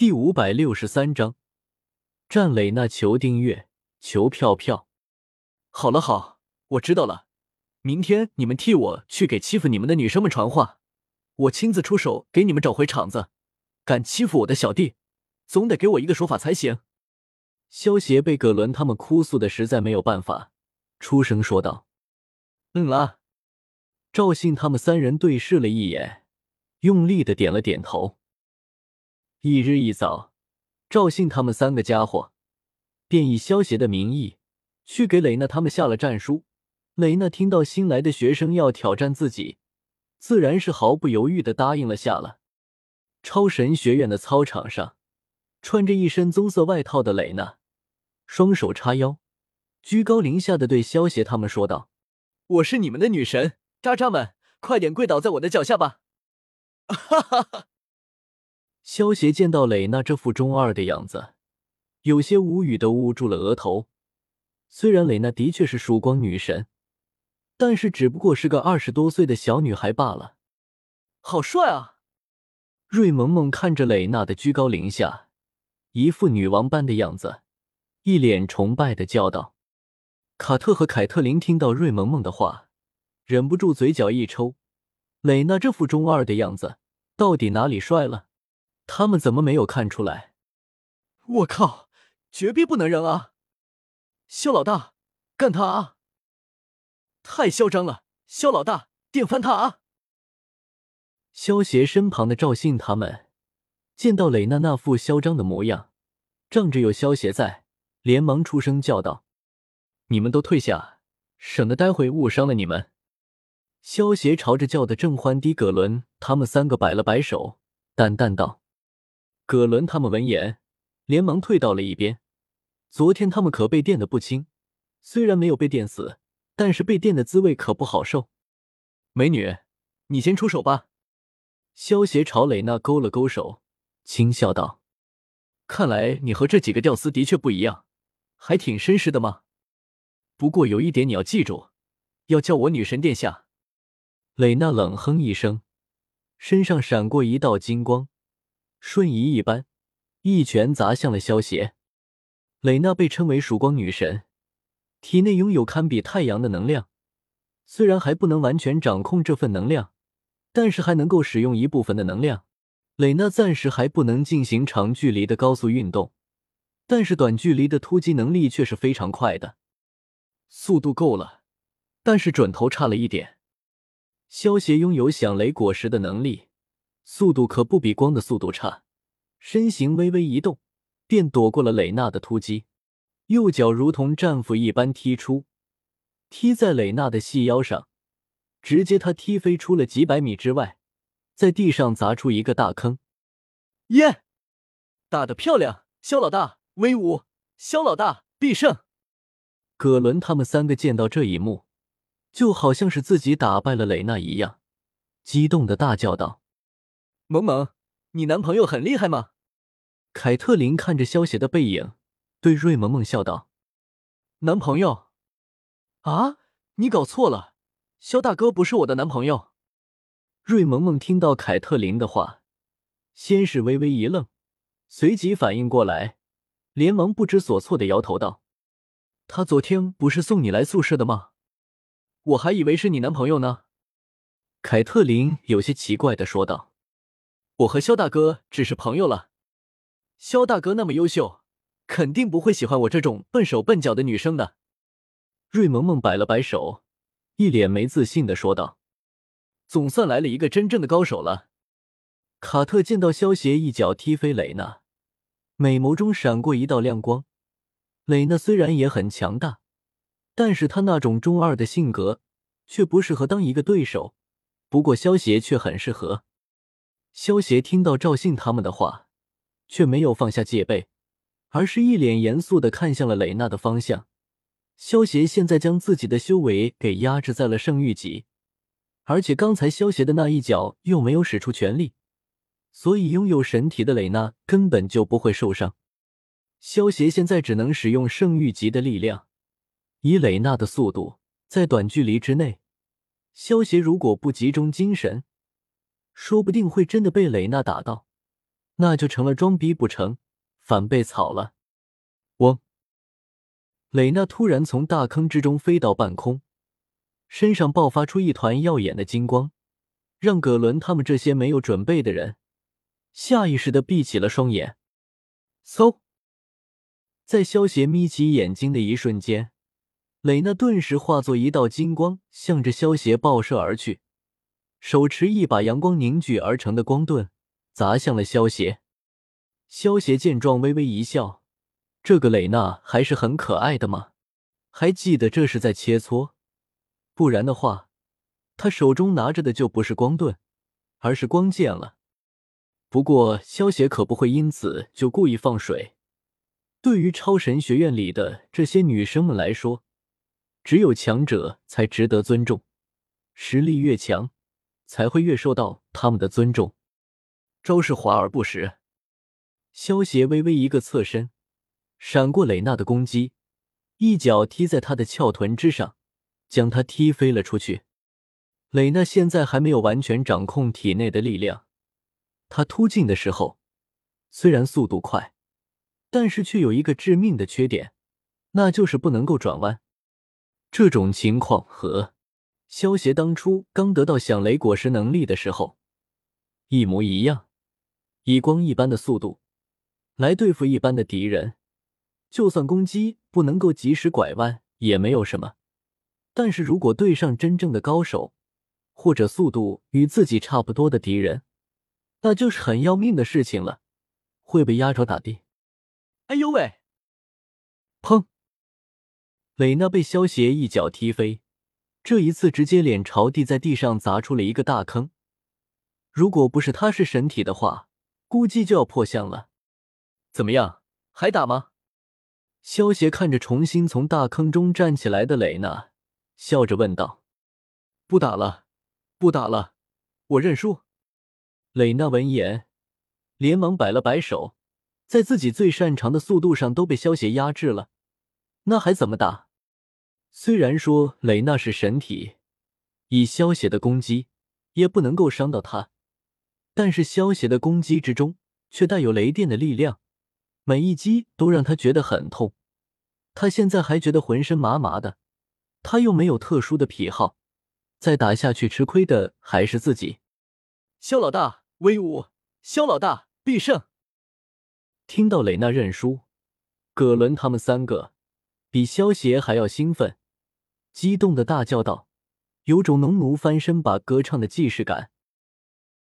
第五百六十三章，战磊那求订阅，求票票。好了好，我知道了。明天你们替我去给欺负你们的女生们传话，我亲自出手给你们找回场子。敢欺负我的小弟，总得给我一个说法才行。萧协被葛伦他们哭诉的实在没有办法，出声说道：“嗯啦。”赵信他们三人对视了一眼，用力的点了点头。一日一早，赵信他们三个家伙便以萧协的名义去给蕾娜他们下了战书。蕾娜听到新来的学生要挑战自己，自然是毫不犹豫的答应了下来。超神学院的操场上，穿着一身棕色外套的蕾娜，双手叉腰，居高临下的对萧协他们说道：“我是你们的女神。”渣渣们，快点跪倒在我的脚下吧！哈哈哈！萧邪见到蕾娜这副中二的样子，有些无语的捂住了额头。虽然蕾娜的确是曙光女神，但是只不过是个二十多岁的小女孩罢了。好帅啊！瑞萌萌看着蕾娜的居高临下，一副女王般的样子，一脸崇拜的叫道。卡特和凯特琳听到瑞萌萌的话。忍不住嘴角一抽，蕾娜这副中二的样子，到底哪里帅了？他们怎么没有看出来？我靠，绝逼不能扔啊！肖老大，干他啊！太嚣张了，肖老大，电翻他啊！萧协身旁的赵信他们见到蕾娜那副嚣张的模样，仗着有萧协在，连忙出声叫道：“你们都退下，省得待会误伤了你们。”萧协朝着叫的正欢的葛伦他们三个摆了摆手，淡淡道：“葛伦他们闻言，连忙退到了一边。昨天他们可被电的不轻，虽然没有被电死，但是被电的滋味可不好受。美女，你先出手吧。”萧协朝蕾娜勾了勾手，轻笑道：“看来你和这几个屌丝的确不一样，还挺绅士的嘛。不过有一点你要记住，要叫我女神殿下。”蕾娜冷哼一声，身上闪过一道金光，瞬移一般，一拳砸向了萧邪。蕾娜被称为曙光女神，体内拥有堪比太阳的能量，虽然还不能完全掌控这份能量，但是还能够使用一部分的能量。蕾娜暂时还不能进行长距离的高速运动，但是短距离的突击能力却是非常快的，速度够了，但是准头差了一点。萧协拥有响雷果实的能力，速度可不比光的速度差。身形微微一动，便躲过了蕾娜的突击，右脚如同战斧一般踢出，踢在蕾娜的细腰上，直接他踢飞出了几百米之外，在地上砸出一个大坑。耶，打得漂亮，肖老大威武，肖老大必胜。葛伦他们三个见到这一幕。就好像是自己打败了蕾娜一样，激动的大叫道：“萌萌，你男朋友很厉害吗？”凯特琳看着萧邪的背影，对瑞萌萌笑道：“男朋友？啊，你搞错了，萧大哥不是我的男朋友。”瑞萌萌听到凯特琳的话，先是微微一愣，随即反应过来，连忙不知所措的摇头道：“他昨天不是送你来宿舍的吗？”我还以为是你男朋友呢，凯特琳有些奇怪的说道：“我和肖大哥只是朋友了。肖大哥那么优秀，肯定不会喜欢我这种笨手笨脚的女生的。”瑞萌萌摆了摆手，一脸没自信的说道：“总算来了一个真正的高手了。”卡特见到萧协一脚踢飞蕾娜，美眸中闪过一道亮光。蕾娜虽然也很强大。但是她那种中二的性格却不适合当一个对手，不过萧协却很适合。萧协听到赵信他们的话，却没有放下戒备，而是一脸严肃的看向了蕾娜的方向。萧协现在将自己的修为给压制在了圣域级，而且刚才萧协的那一脚又没有使出全力，所以拥有神体的蕾娜根本就不会受伤。萧协现在只能使用圣域级的力量。以蕾娜的速度，在短距离之内，萧协如果不集中精神，说不定会真的被蕾娜打到，那就成了装逼不成，反被草了。我！蕾娜突然从大坑之中飞到半空，身上爆发出一团耀眼的金光，让葛伦他们这些没有准备的人下意识的闭起了双眼。嗖！在萧邪眯起眼睛的一瞬间，蕾娜顿时化作一道金光，向着萧邪爆射而去，手持一把阳光凝聚而成的光盾。砸向了萧邪，萧邪见状微微一笑，这个蕾娜还是很可爱的嘛。还记得这是在切磋，不然的话，他手中拿着的就不是光盾，而是光剑了。不过萧邪可不会因此就故意放水。对于超神学院里的这些女生们来说，只有强者才值得尊重，实力越强，才会越受到他们的尊重。招式华而不实，萧邪微微一个侧身，闪过蕾娜的攻击，一脚踢在她的翘臀之上，将她踢飞了出去。蕾娜现在还没有完全掌控体内的力量，她突进的时候虽然速度快，但是却有一个致命的缺点，那就是不能够转弯。这种情况和萧邪当初刚得到响雷果实能力的时候一模一样。以光一般的速度来对付一般的敌人，就算攻击不能够及时拐弯也没有什么。但是如果对上真正的高手，或者速度与自己差不多的敌人，那就是很要命的事情了，会被压着打的。哎呦喂！砰！蕾娜被萧邪一脚踢飞，这一次直接脸朝地在地上砸出了一个大坑。如果不是他是神体的话，估计就要破相了，怎么样，还打吗？萧邪看着重新从大坑中站起来的蕾娜，笑着问道：“不打了，不打了，我认输。”蕾娜闻言，连忙摆了摆手，在自己最擅长的速度上都被萧邪压制了，那还怎么打？虽然说蕾娜是神体，以萧邪的攻击也不能够伤到她。但是萧邪的攻击之中却带有雷电的力量，每一击都让他觉得很痛。他现在还觉得浑身麻麻的，他又没有特殊的癖好，再打下去吃亏的还是自己。萧老大威武，萧老大必胜！听到蕾娜认输，葛伦他们三个比萧邪还要兴奋，激动的大叫道：“有种农奴翻身把歌唱的既视感。”